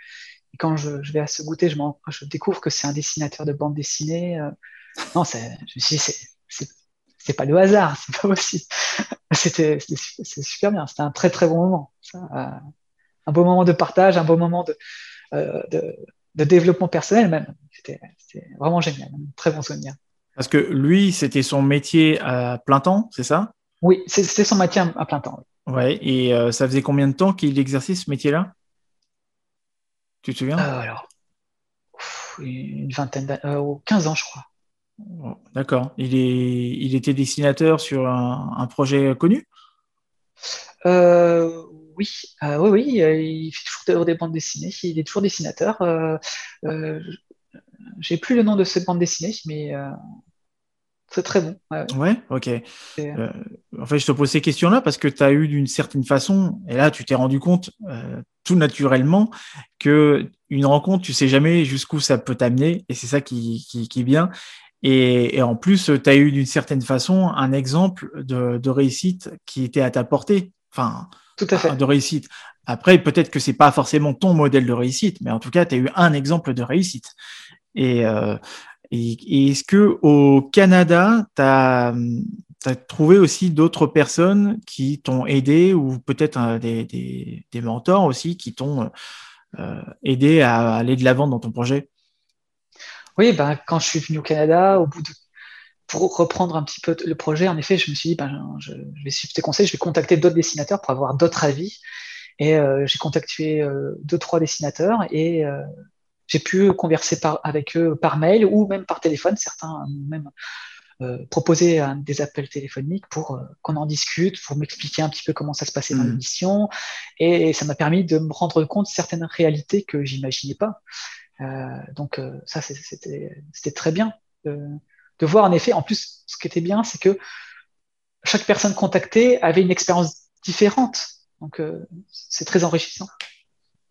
Et quand je, vais à ce goûter, je, je découvre que c'est un dessinateur de bande dessinée. Euh. non, je me suis dit, c'est pas le hasard, c'est pas aussi. [laughs] C'était super bien, c'était un très très bon moment. Euh, un beau moment de partage, un beau moment de, euh, de, développement personnel même. C'était vraiment génial, un très bon souvenir. Parce que lui, c'était son métier à plein temps, c'est ça? Oui, c'était son métier à plein temps. Ouais, et ça faisait combien de temps qu'il exerçait ce métier-là? Tu te souviens? Euh, Alors, une vingtaine d'années, euh, 15 ans, je crois. Oh, d'accord. Il, est, il était dessinateur sur un, projet connu? Euh, Oui, oui, oui. Il fait toujours des bandes dessinées. Il est toujours dessinateur. J'ai plus le nom de cette bande dessinée, mais c'est très bon. Ouais, ok. Euh, en fait, je te pose ces questions-là parce que tu as eu d'une certaine façon, et là, tu t'es rendu compte euh, tout naturellement que une rencontre, tu sais jamais jusqu'où ça peut t'amener, et c'est ça qui, qui, qui, est bien. Et, en plus, tu as eu d'une certaine façon un exemple de, de, réussite qui était à ta portée. Enfin, tout à fait. de réussite. Après, peut-être que c'est pas forcément ton modèle de réussite, mais en tout cas, tu as eu un exemple de réussite. Et, euh, et, est-ce que au Canada, tu as, trouvé aussi d'autres personnes qui t'ont aidé ou peut-être euh, des, mentors aussi qui t'ont euh, aidé à aller de l'avant dans ton projet? Oui, ben, quand je suis venu au Canada, au bout de pour reprendre un petit peu le projet, en effet, je me suis dit, ben, je, vais suivre tes conseils, je vais contacter d'autres dessinateurs pour avoir d'autres avis. Et euh, j'ai contacté deux, trois dessinateurs et j'ai pu converser par, avec eux par mail ou même par téléphone. Certains m'ont même euh, proposé des appels téléphoniques pour euh, qu'on en discute, pour m'expliquer un petit peu comment ça se passait dans mmh. l'émission. Et, ça m'a permis de me rendre compte de certaines réalités que j'imaginais pas. Euh, donc ça, c'était très bien de, voir en effet. En plus, ce qui était bien, c'est que chaque personne contactée avait une expérience différente. Donc c'est très enrichissant.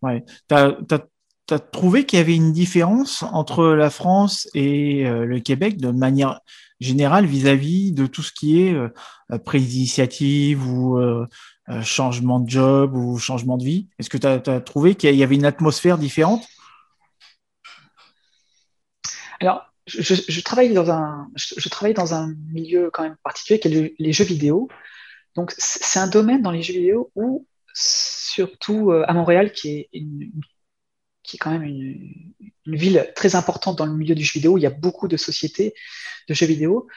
Ouais. As, tu as trouvé qu'il y avait une différence entre la France et euh, le Québec de manière générale vis-à-vis de tout ce qui est euh, prise d'initiative ou euh, changement de job ou changement de vie? Est-ce que tu as, trouvé qu'il y avait une atmosphère différente? Alors, je, travaille dans un, je, travaille dans un milieu quand même particulier qui est les jeux vidéo. Donc, c'est un domaine dans les jeux vidéo où, surtout à Montréal, qui est une qui est quand même une, ville très importante dans le milieu du jeu vidéo. Il y a beaucoup de sociétés de jeux vidéo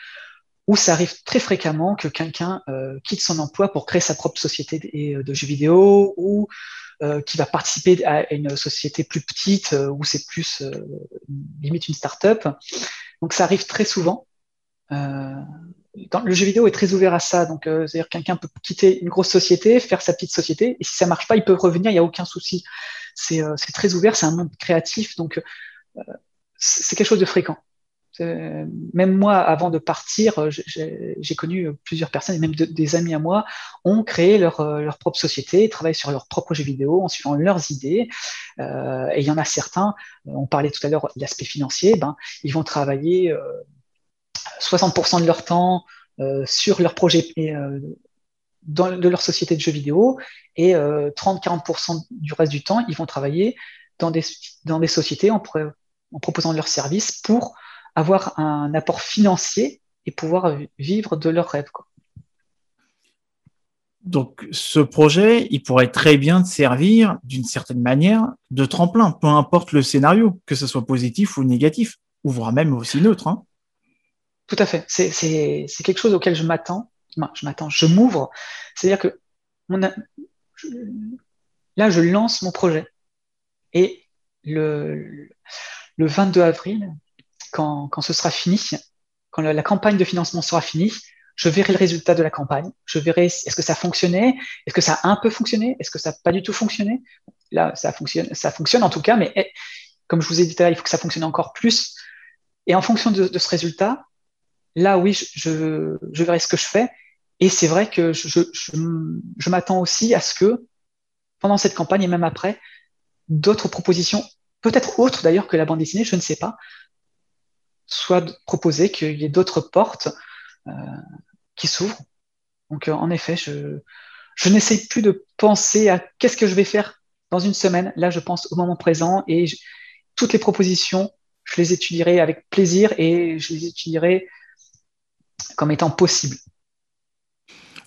où ça arrive très fréquemment que quelqu'un euh, quitte son emploi pour créer sa propre société de, jeux vidéo ou euh, qui va participer à une société plus petite euh, où c'est plus limite une start-up. Donc ça arrive très souvent. Le jeu vidéo est très ouvert à ça. Donc, c'est-à-dire quelqu'un peut quitter une grosse société, faire sa petite société, et si ça marche pas, il peut revenir, il n'y a aucun souci. C'est très ouvert, c'est un monde créatif, donc c'est quelque chose de fréquent. Même moi, avant de partir, euh, j'ai connu plusieurs personnes, et même des amis à moi, ont créé leur, euh, leur propre société, travaillent sur leurs propres jeux vidéo en suivant leurs idées. Euh, et il y en a certains, on parlait tout à l'heure de l'aspect financier, ben, ils vont travailler euh, 60% de leur temps euh, sur leur projet euh, dans, de leur société de jeux vidéo et 30-40% du reste du temps, ils vont travailler dans des, sociétés en, proposant leurs services pour avoir un apport financier et pouvoir vivre de leurs rêves. Donc, ce projet, il pourrait très bien te servir d'une certaine manière de tremplin, peu importe le scénario, que ce soit positif ou négatif, ou voire même aussi neutre. Hein. Tout à fait. C'est quelque chose auquel je m'attends. Je m'attends, je m'ouvre. C'est-à-dire que là, je lance mon projet. Et le, le 22 avril, quand, ce sera fini, quand la, campagne de financement sera finie, je verrai le résultat de la campagne. Je verrai est-ce que ça fonctionnait, est-ce que ça a un peu fonctionné, est-ce que ça n'a pas du tout fonctionné? Là, ça fonctionne, ça fonctionne en tout cas, mais eh, comme je vous ai dit tout à l'heure, il faut que ça fonctionne encore plus. Et en fonction de ce résultat, là, oui, je, verrai ce que je fais. Et c'est vrai que je, m'attends aussi à ce que, pendant cette campagne et même après, d'autres propositions, peut-être autres d'ailleurs que la bande dessinée, je ne sais pas, soit proposer qu'il y ait d'autres portes euh, qui s'ouvrent. Donc, euh, en effet, je, je n'essaye plus de penser à qu'est-ce que je vais faire dans une semaine. Là, je pense au moment présent et toutes les propositions, je les étudierai avec plaisir et je les étudierai comme étant possibles.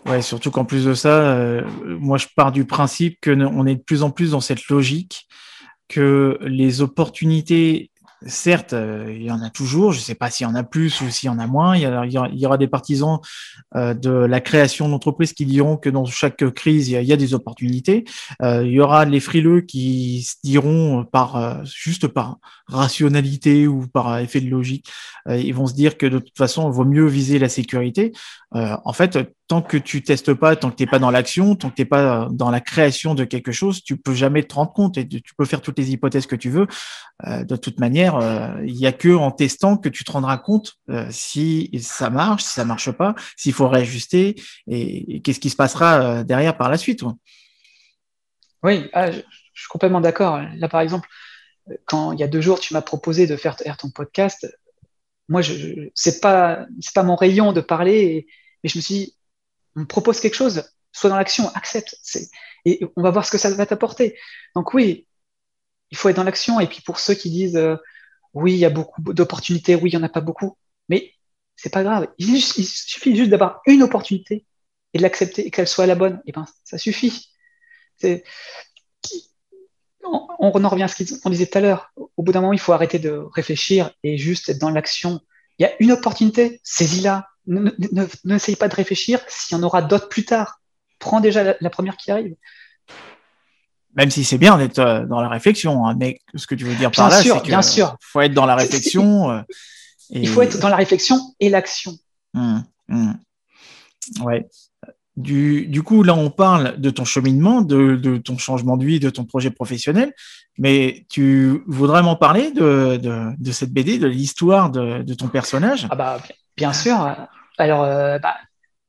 Ouais, surtout qu'en plus de ça, euh, moi je pars du principe que on est de plus en plus dans cette logique que les opportunités certes, euh, il y en a toujours. Je ne sais pas s'il y en a plus ou s'il y en a moins. Il y, aura, des partisans euh, de la création d'entreprises qui diront que dans chaque crise, il y a, des opportunités. Euh, il y aura les frileux qui se diront par juste par rationalité ou par effet de logique, ils vont se dire que de toute façon, il vaut mieux viser la sécurité. En fait, tant que tu testes pas, tant que tu n'es pas dans l'action, tant que tu n'es pas dans la création de quelque chose, tu peux jamais te rendre compte et tu peux faire toutes les hypothèses que tu veux. de toute manière, euh, il n'y a que en testant que tu te rendras compte euh, si ça marche, si ça marche pas, s'il faut réajuster et, qu'est-ce qui se passera euh, derrière par la suite. Oui, ah, je, suis complètement d'accord. Là, par exemple, quand il y a deux jours, tu m'as proposé de faire ton podcast, moi, je, c'est pas pas mon rayon de parler, mais je me suis dit, on me propose quelque chose, sois dans l'action, accepte, et on va voir ce que ça va t'apporter. Donc oui, il faut être dans l'action. Et puis pour ceux qui disent oui, il y a beaucoup d'opportunités, oui, il n'y en a pas beaucoup, mais c'est pas grave. Il, suffit juste d'avoir une opportunité et de l'accepter et qu'elle soit la bonne. Et ben, ça suffit. On, on en revient à ce qu'on disait tout à l'heure. Au bout d'un moment, il faut arrêter de réfléchir et juste être dans l'action. Il y a une opportunité, saisis-la. N'essaye pas de réfléchir s'il y en aura d'autres plus tard. Prends déjà la première qui arrive même si c'est bien d'être euh, dans la réflexion, hein, mais ce que tu veux dire par là, c'est qu'il faut être dans la réflexion. [laughs] Euh, Il faut être dans la réflexion et l'action. Hum, hum. Ouais. Du, du, coup, là, on parle de ton cheminement, de, de, ton changement de vie, de ton projet professionnel, mais tu voudrais m'en parler de, de, de, cette BD, de l'histoire de, de, ton personnage? Ah bah, bien sûr. Alors, euh, bah,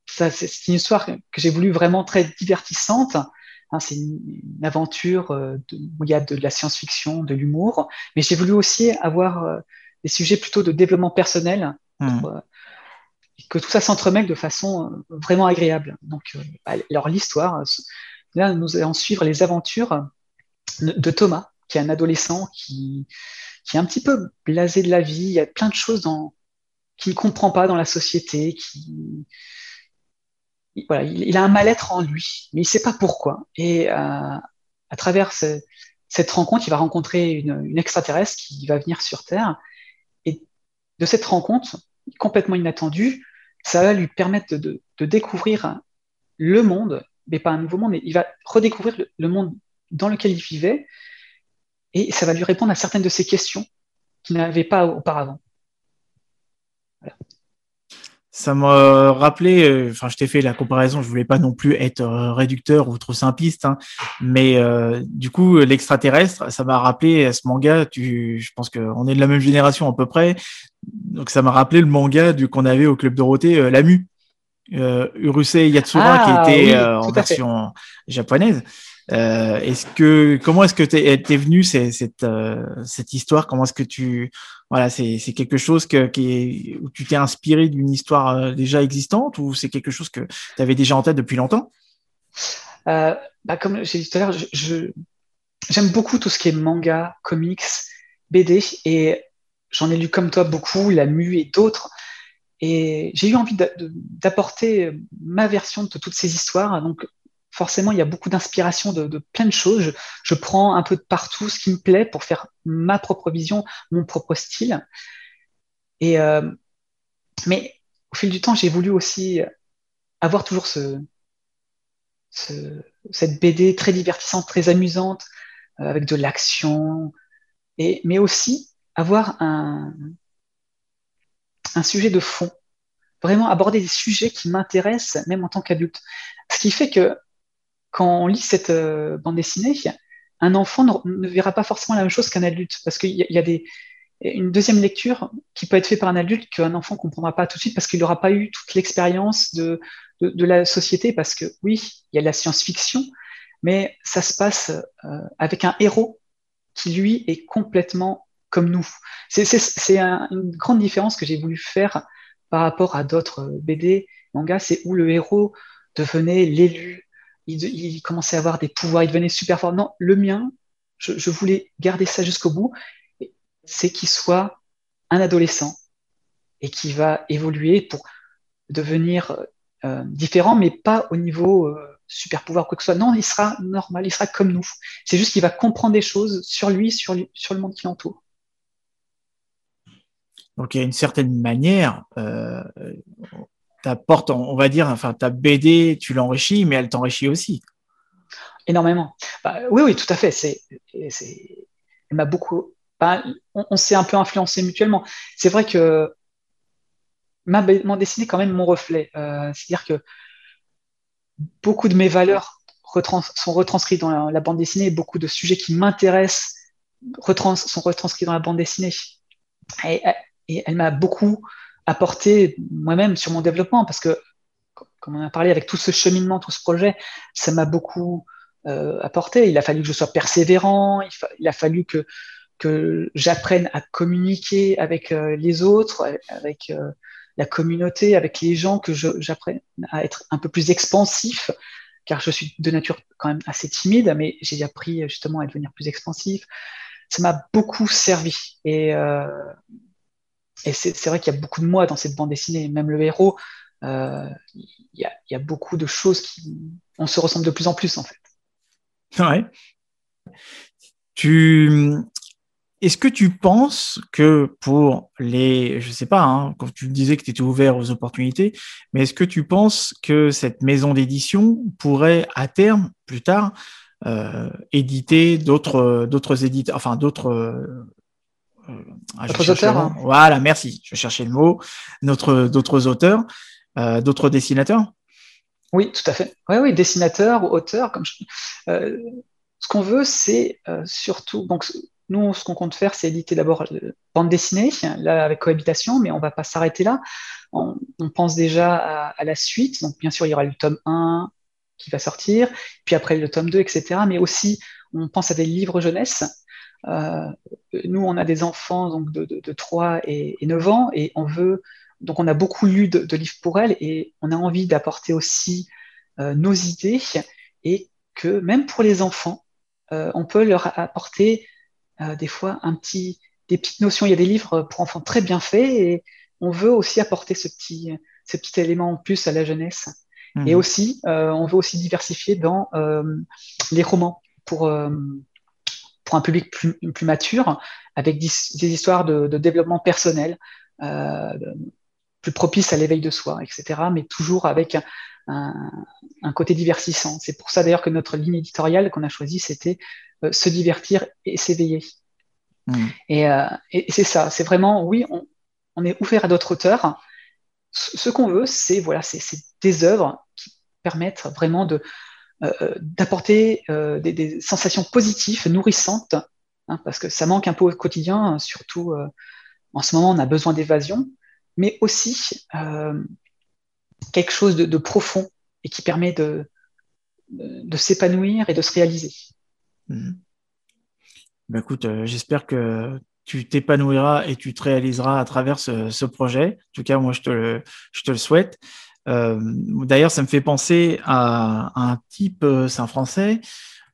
ça, c'est une histoire que j'ai voulu vraiment très divertissante. Hein, c'est une, aventure euh, où il y a de, la science-fiction, de l'humour, mais j'ai voulu aussi avoir euh, des sujets plutôt de développement personnel, mmh. euh, que tout ça s'entremêle de façon vraiment agréable. Donc, bah, alors l'histoire, là, nous allons suivre les aventures de Thomas, qui est un adolescent qui, qui est un petit peu blasé de la vie. Il y a plein de choses dans, qu'il ne comprend pas dans la société, qui, voilà, il, a un mal-être en lui, mais il ne sait pas pourquoi. Et euh, à travers cette rencontre, il va rencontrer une, extraterrestre qui va venir sur Terre. Et de cette rencontre, complètement inattendue, ça va lui permettre de, découvrir le monde, mais pas un nouveau monde, mais il va redécouvrir le, monde dans lequel il vivait. Et ça va lui répondre à certaines de ses questions qu'il n'avait pas auparavant. Ça m'a rappelé, euh, enfin, je t'ai fait la comparaison, je voulais pas non plus être euh, réducteur ou trop simpliste, hein, mais euh, du coup, l'extraterrestre, ça m'a rappelé ce manga. Tu, je pense qu'on est de la même génération à peu près, donc ça m'a rappelé le manga du qu'on avait au club Dorothée, Lamu, Urusei Yatsura, qui ah était en version japonaise. Euh, est-ce que comment est-ce que t'es es venu cette euh, cette histoire? Comment est-ce que tu voilà c'est c'est quelque chose que qui est, où tu t'es inspiré d'une histoire euh, déjà existante ou c'est quelque chose que tu avais déjà en tête depuis longtemps? Euh, bah, Comme j'ai dit tout à l'heure, je, j'aime beaucoup tout ce qui est manga, comics, BD et j'en ai lu comme toi beaucoup, la Mu et d'autres. Et j'ai eu envie d'apporter ma version de toutes ces histoires. Donc, forcément, il y a beaucoup d'inspiration de, plein de choses. Je, prends un peu de partout ce qui me plaît pour faire ma propre vision, mon propre style. Euh, mais au fil du temps, j'ai voulu aussi avoir toujours ce, cette BD très divertissante, très amusante, euh, avec de l'action, mais aussi avoir un, un sujet de fond. Vraiment aborder des sujets qui m'intéressent, même en tant qu'adulte. Ce qui fait que quand on lit cette euh, bande dessinée, un enfant ne, verra pas forcément la même chose qu'un adulte, parce qu'il y, a une deuxième lecture qui peut être faite par un adulte qu'un enfant ne comprendra pas tout de suite parce qu'il n'aura pas eu toute l'expérience de, la société, parce que oui, il y a de la science-fiction, mais ça se passe euh, avec un héros qui, lui, est complètement comme nous. C'est une grande différence que j'ai voulu faire par rapport à d'autres BD, mangas, c'est où le héros devenait l'élu, il, commençait à avoir des pouvoirs, il devenait super fort. Non, le mien, je, voulais garder ça jusqu'au bout, c'est qu'il soit un adolescent et qui va évoluer pour devenir euh, différent, mais pas au niveau euh, super pouvoir quoi que ce soit. Non, il sera normal, il sera comme nous. C'est juste qu'il va comprendre des choses sur lui, sur, le monde qui l'entoure. Donc, il y a une certaine manière, euh, ta porte, on va dire, enfin, ta BD, tu l'enrichis, mais elle t'enrichit aussi. Énormément. Bah, oui, oui, tout à fait. C'est, c'est, m'a beaucoup. Bah, on, s'est un peu influencé mutuellement. C'est vrai que ma bande dessinée est quand même mon reflet. Euh, c'est-à-dire que beaucoup de mes valeurs sont retranscrites dans la, bande dessinée, beaucoup de sujets qui m'intéressent sont retranscrits dans la bande dessinée. Et elle m'a beaucoup apporter moi-même sur mon développement parce que, comme on a parlé avec tout ce cheminement, tout ce projet, ça m'a beaucoup euh, apporté. Il a fallu que je sois persévérant, il, a fallu que, que j'apprenne à communiquer avec euh, les autres, avec euh, la communauté, avec les gens, que j'apprenne à être un peu plus expansif, car je suis de nature quand même assez timide, mais j'ai appris justement à devenir plus expansif. Ça m'a beaucoup servi. Et et c'est vrai qu'il y a beaucoup de moi dans cette bande dessinée, même le héros, euh, il y, a, beaucoup de choses qui. On se ressemble de plus en plus, en fait. Ouais. Tu. Est-ce que tu penses que pour les, je sais pas, hein, quand tu disais que tu étais ouvert aux opportunités, mais est-ce que tu penses que cette maison d'édition pourrait à terme, plus tard, euh, éditer d'autres, d'autres éditeurs, enfin d'autres ah, d'autres auteurs hein. Voilà, merci. Je cherchais le mot. Notre, d'autres auteurs, euh, d'autres dessinateurs? Oui, tout à fait. Oui, oui, dessinateurs, auteurs. Comme euh, ce qu'on veut, c'est euh, surtout. Donc, nous, ce qu'on compte faire, c'est éditer d'abord bande dessinée, là, avec cohabitation, mais on ne va pas s'arrêter là. On, pense déjà à, à, la suite. Donc, bien sûr, il y aura le tome 1 qui va sortir, puis après le tome 2, etc. Mais aussi, on pense à des livres jeunesse nous, on a des enfants donc de, de, 3 et, 9 ans et on veut, donc on a beaucoup lu de, livres pour elles et on a envie d'apporter aussi euh, nos idées et que même pour les enfants, euh, on peut leur apporter des fois un petit, des petites notions. Il y a des livres pour enfants très bien faits et on veut aussi apporter ce petit, ce petit élément en plus à la jeunesse. Et mmh. aussi, on veut aussi diversifier dans les romans pour pour un public plus, plus mature, avec des, histoires de, développement personnel, euh, plus propices à l'éveil de soi, etc., mais toujours avec un, un côté divertissant. C'est pour ça d'ailleurs que notre ligne éditoriale qu'on a choisie, c'était euh, se divertir et s'éveiller. Mmh. Et, euh, et c'est ça, c'est vraiment, oui, on, on, est ouvert à d'autres auteurs. Ce, qu'on veut, c'est voilà, c'est des œuvres qui permettent vraiment de, d'apporter euh, des, sensations positives, nourrissantes, hein, parce que ça manque un peu au quotidien, surtout en ce moment, on a besoin d'évasion, mais aussi quelque chose de, profond et qui permet de, s'épanouir et de se réaliser. Ben écoute, j'espère que tu t'épanouiras et tu te réaliseras à travers ce, projet. En tout cas, moi, je te le souhaite. Euh, d'ailleurs, ça me fait penser à, un type, euh, c'est un Français,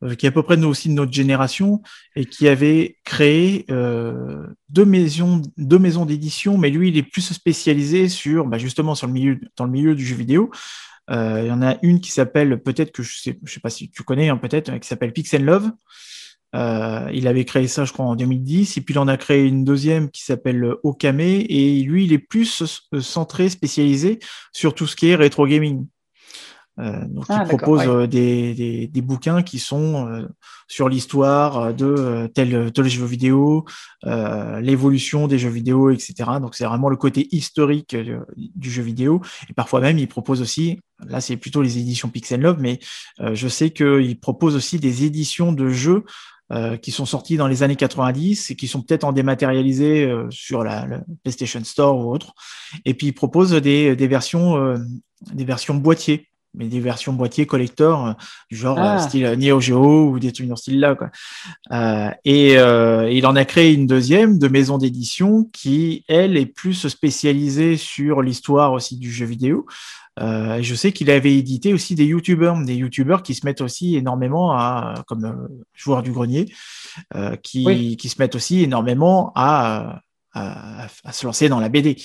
euh, qui est à peu près nous aussi de notre génération et qui avait créé deux maisons, deux maisons d'édition, mais lui, il est plus spécialisé sur, bah, justement, sur le milieu, dans le milieu du jeu vidéo. il y en a une qui s'appelle, peut-être que je sais, je sais pas si tu connais, hein, peut-être, qui s'appelle Pixel Love. Euh, il avait créé ça, je crois, en 2010. Et puis, il en a créé une deuxième qui s'appelle Okame. Et lui, il est plus centré, spécialisé sur tout ce qui est rétro gaming. Euh, donc, il ah, propose euh, des, des, bouquins qui sont sur l'histoire de tel, tel jeu vidéo, l'évolution des jeux vidéo, etc. Donc, c'est vraiment le côté historique du jeu vidéo. Et parfois même, il propose aussi, là, c'est plutôt les éditions Pixel Love, mais je sais qu'il propose aussi des éditions de jeux euh, qui sont sortis dans les années 90 et qui sont peut-être en dématérialisé euh, sur la, PlayStation Store ou autre. Et puis ils proposent des, versions, euh, des versions boîtier, mais des versions boîtier collector du genre ah. style Neo Geo ou des trucs dans ce style-là. Quoi. et il en a créé une deuxième de maison d'édition qui, elle, est plus spécialisée sur l'histoire aussi du jeu vidéo. Euh, je sais qu'il avait édité aussi des youtubeurs, des youtubeurs qui se mettent aussi énormément à, comme euh, joueurs du grenier, euh, qui, qui, se mettent aussi énormément à, à, à, se lancer dans la BD.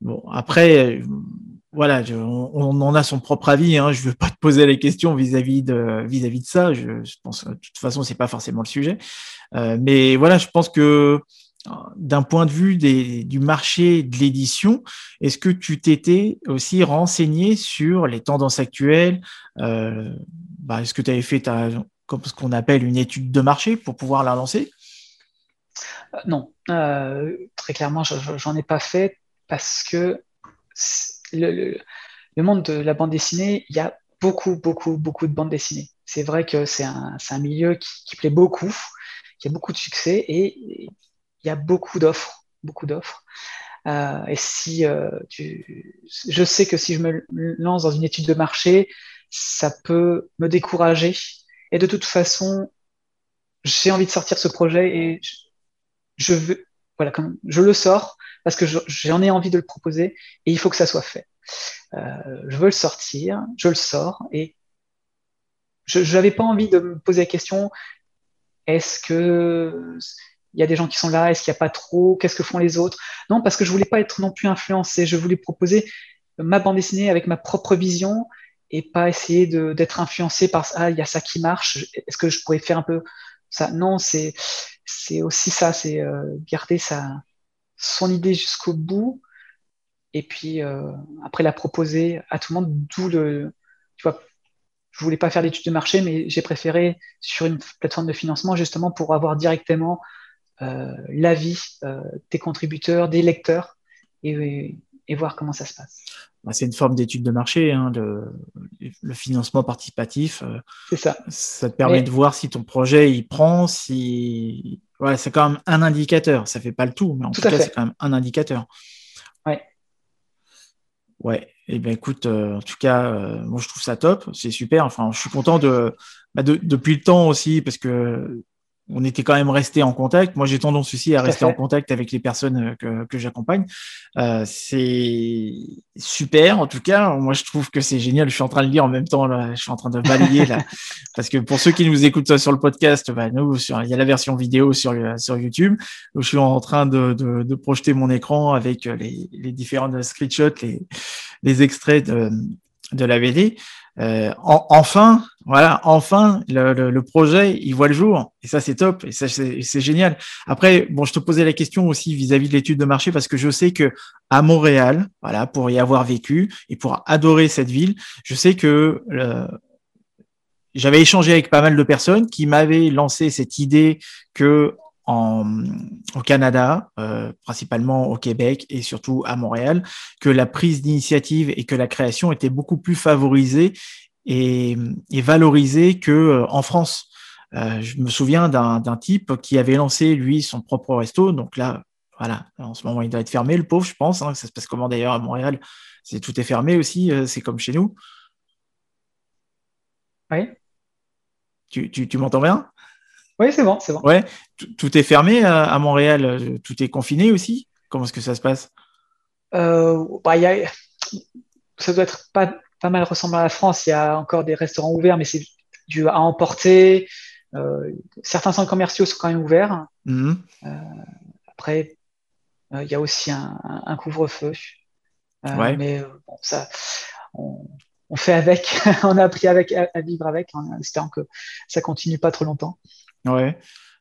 Bon, après, voilà, on, en a son propre avis. Hein, je veux pas te poser les questions vis-à-vis de vis-à-vis de ça. Je, je, pense, de toute façon, c'est pas forcément le sujet. Euh, mais voilà, je pense que d'un point de vue du marché de l'édition, est-ce que tu t'étais aussi renseigné sur les tendances actuelles? Euh, bah, Est-ce que tu avais fait comme ce qu'on appelle une étude de marché pour pouvoir la lancer euh, Non, euh, très clairement, j'en ai pas fait parce que le, monde de la bande dessinée, il y a beaucoup, beaucoup, beaucoup de bandes dessinées. C'est vrai que c'est un, milieu qui, plaît beaucoup, qui a beaucoup de succès et il y a beaucoup d'offres, beaucoup d'offres. Euh, et si euh, je sais que si je me lance dans une étude de marché, ça peut me décourager. Et de toute façon, j'ai envie de sortir ce projet et je, veux, voilà, je le sors parce que j'en ai envie de le proposer et il faut que ça soit fait. Euh, je veux le sortir, je le sors et je n'avais pas envie de me poser la question est-ce que il y a des gens qui sont là, est-ce qu'il n'y a pas trop, qu'est-ce que font les autres? Non, parce que je voulais pas être non plus influencé, je voulais proposer ma bande dessinée avec ma propre vision et pas essayer d'être influencé par ah il y a ça qui marche, est-ce que je pourrais faire un peu ça? Non, c'est c'est aussi ça, c'est euh, garder sa son idée jusqu'au bout et puis euh, après la proposer à tout le monde. D'où le tu vois je voulais pas faire d'études de marché, mais j'ai préféré sur une plateforme de financement justement pour avoir directement euh, l'avis des contributeurs, des lecteurs, voir comment ça se passe. Bah, c'est une forme d'étude de marché, hein, le, financement participatif. Euh, c'est ça. Ça te permet de voir si ton projet il prend, si voilà, c'est quand même un indicateur. Ça fait pas le tout, mais en tout, cas c'est quand même un indicateur. Ouais. Ouais. Et eh ben écoute, en tout cas, moi je trouve ça top, c'est super. Enfin, je suis content de, bah, de, depuis le temps aussi parce que on était quand même resté en contact. Moi, j'ai tendance aussi à rester en contact avec les personnes euh, que, j'accompagne. Euh, c'est super, en tout cas. Moi, je trouve que c'est génial. Je suis en train de lire en même temps. Là, je suis en train de balayer là, [laughs] parce que pour ceux qui nous écoutent sur le podcast, bah, nous, il y a la version vidéo sur sur YouTube. Où je suis en train de, projeter mon écran avec les, les différents screenshots, les, les extraits de, de la BD. Euh, enfin, voilà, enfin, le, projet, il voit le jour. Et ça, c'est top. Et ça, c'est génial. Après, bon, je te posais la question aussi vis-à-vis de l'étude de marché parce que je sais que à Montréal, voilà, pour y avoir vécu et pour adorer cette ville, je sais que j'avais échangé avec pas mal de personnes qui m'avaient lancé cette idée que en, au Canada, euh, principalement au Québec et surtout à Montréal, que la prise d'initiative et que la création était beaucoup plus favorisée et, et valorisée que euh, en France. Euh, je me souviens d'un type qui avait lancé lui son propre resto. Donc là, voilà, en ce moment il doit être fermé, le pauvre, je pense. Hein, ça se passe comment d'ailleurs à Montréal? C'est tout est fermé aussi. Euh, c'est comme chez nous. Oui. Tu, tu, tu m'entends bien? Oui, c'est bon, c'est bon. Ouais, tout est fermé à, Montréal, tout est confiné aussi? Comment est-ce que ça se passe? Euh, bah, Ça doit être pas, pas mal ressemblant à la France. Il y a encore des restaurants ouverts, mais c'est dû à emporter. Euh, certains centres commerciaux sont quand même ouverts. Mmh. Euh, après, il y a aussi un, couvre-feu. Mais bon, ça, on, fait avec. [laughs] on a appris avec, à, vivre avec, en espérant que ça continue pas trop longtemps. Ouais.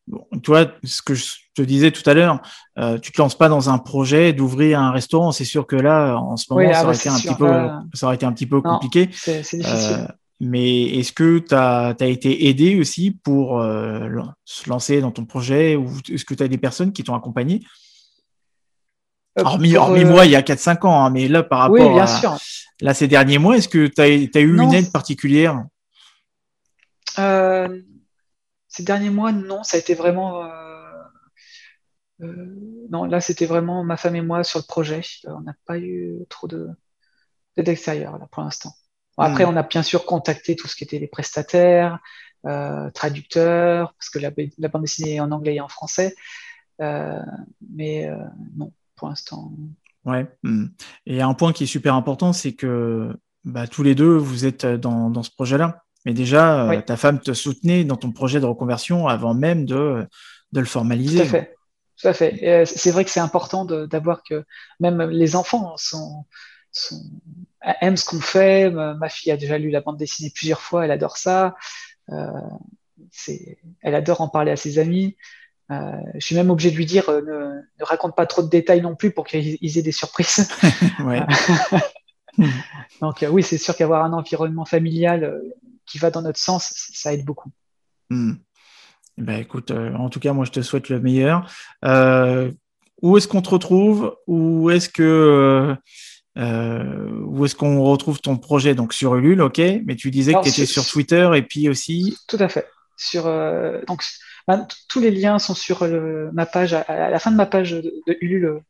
Bon, toi, ce que je te disais tout à l'heure, euh, tu te lances pas dans un projet d'ouvrir un restaurant. C'est sûr que là, en ce moment, ça, aurait été un petit peu, ça aurait été un petit peu compliqué. C'est difficile. Euh, mais est-ce que tu as, été aidé aussi pour euh, se lancer dans ton projet ou est-ce que tu as des personnes qui t'ont accompagné? Hormis, moi, il y a 4-5 ans, hein, mais là, par rapport oui, bien à sûr. Là, ces derniers mois, est-ce que tu as, eu une aide particulière? Ces derniers mois, non, ça a été vraiment. Euh, euh, non, là, c'était vraiment ma femme et moi sur le projet. Euh, on n'a pas eu trop de d'extérieur là pour l'instant. après, hmm. on a bien sûr contacté tout ce qui était les prestataires, traducteurs, parce que la, bande dessinée est en anglais et en français. mais non, pour l'instant. Ouais. Hmm. Et un point qui est super important, c'est que bah, tous les deux, vous êtes dans ce projet-là. Mais déjà, euh, ta femme te soutenait dans ton projet de reconversion avant même de, de le formaliser. Tout à fait. Tout à fait. Euh, c'est vrai que c'est important d'avoir que même les enfants sont, aiment ce qu'on fait. Ma fille a déjà lu la bande dessinée plusieurs fois, elle adore ça. Euh, elle adore en parler à ses amis. Euh, je suis même obligé de lui dire ne, ne, raconte pas trop de détails non plus pour qu'ils aient des surprises. [laughs] [laughs] Donc oui, c'est sûr qu'avoir un environnement familial qui va dans notre sens, ça aide beaucoup. Hmm. Ben, écoute, euh, en tout cas, moi, je te souhaite le meilleur. Euh, où est-ce qu'on te retrouve? Où est-ce que euh, où est-ce qu'on retrouve ton projet? Donc sur Ulule, ok. Mais tu disais que tu étais sur, Twitter et puis aussi. Tout à fait. Sur donc ben, tous les liens sont sur ma page à, la fin de ma page de, de Ulule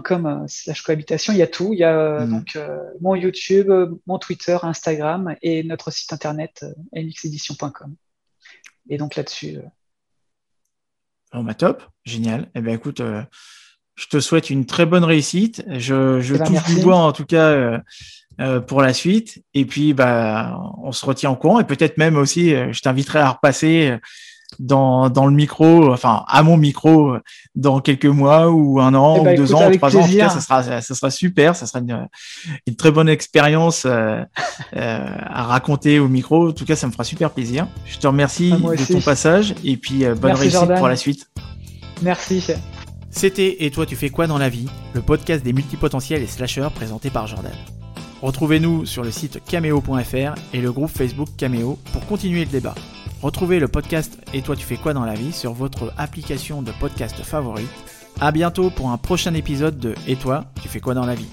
.com euh, slash cohabitation, il y a tout. Il y a euh, mhm. donc euh, mon YouTube, mon Twitter, Instagram et notre site internet nxedition.com. Et donc là-dessus. Oh, bah top, génial. Eh bien, écoute, je te souhaite une très bonne réussite. Je, je eh ben, touche du bois en tout cas pour la suite. Et puis, bah, on se retient en courant et peut-être même aussi, je t'inviterai à repasser dans, dans le micro, enfin à mon micro, dans quelques mois ou un an eh ben, ou deux ans ou trois ans. En tout cas, ça sera, ça sera super. Ça sera une, une très bonne expérience euh, euh, à raconter au micro. En tout cas, ça me fera super plaisir. Je te remercie ah, de ton passage et puis euh, bonne réussite pour la suite. Merci. C'était Et toi, tu fais quoi dans la vie? Le podcast des multipotentiels et slashers présenté par Jordan. Retrouvez-nous sur le site cameo.fr et le groupe Facebook Cameo pour continuer le débat. Retrouvez le podcast Et toi tu fais quoi dans la vie sur votre application de podcast favorite. A bientôt pour un prochain épisode de Et toi tu fais quoi dans la vie?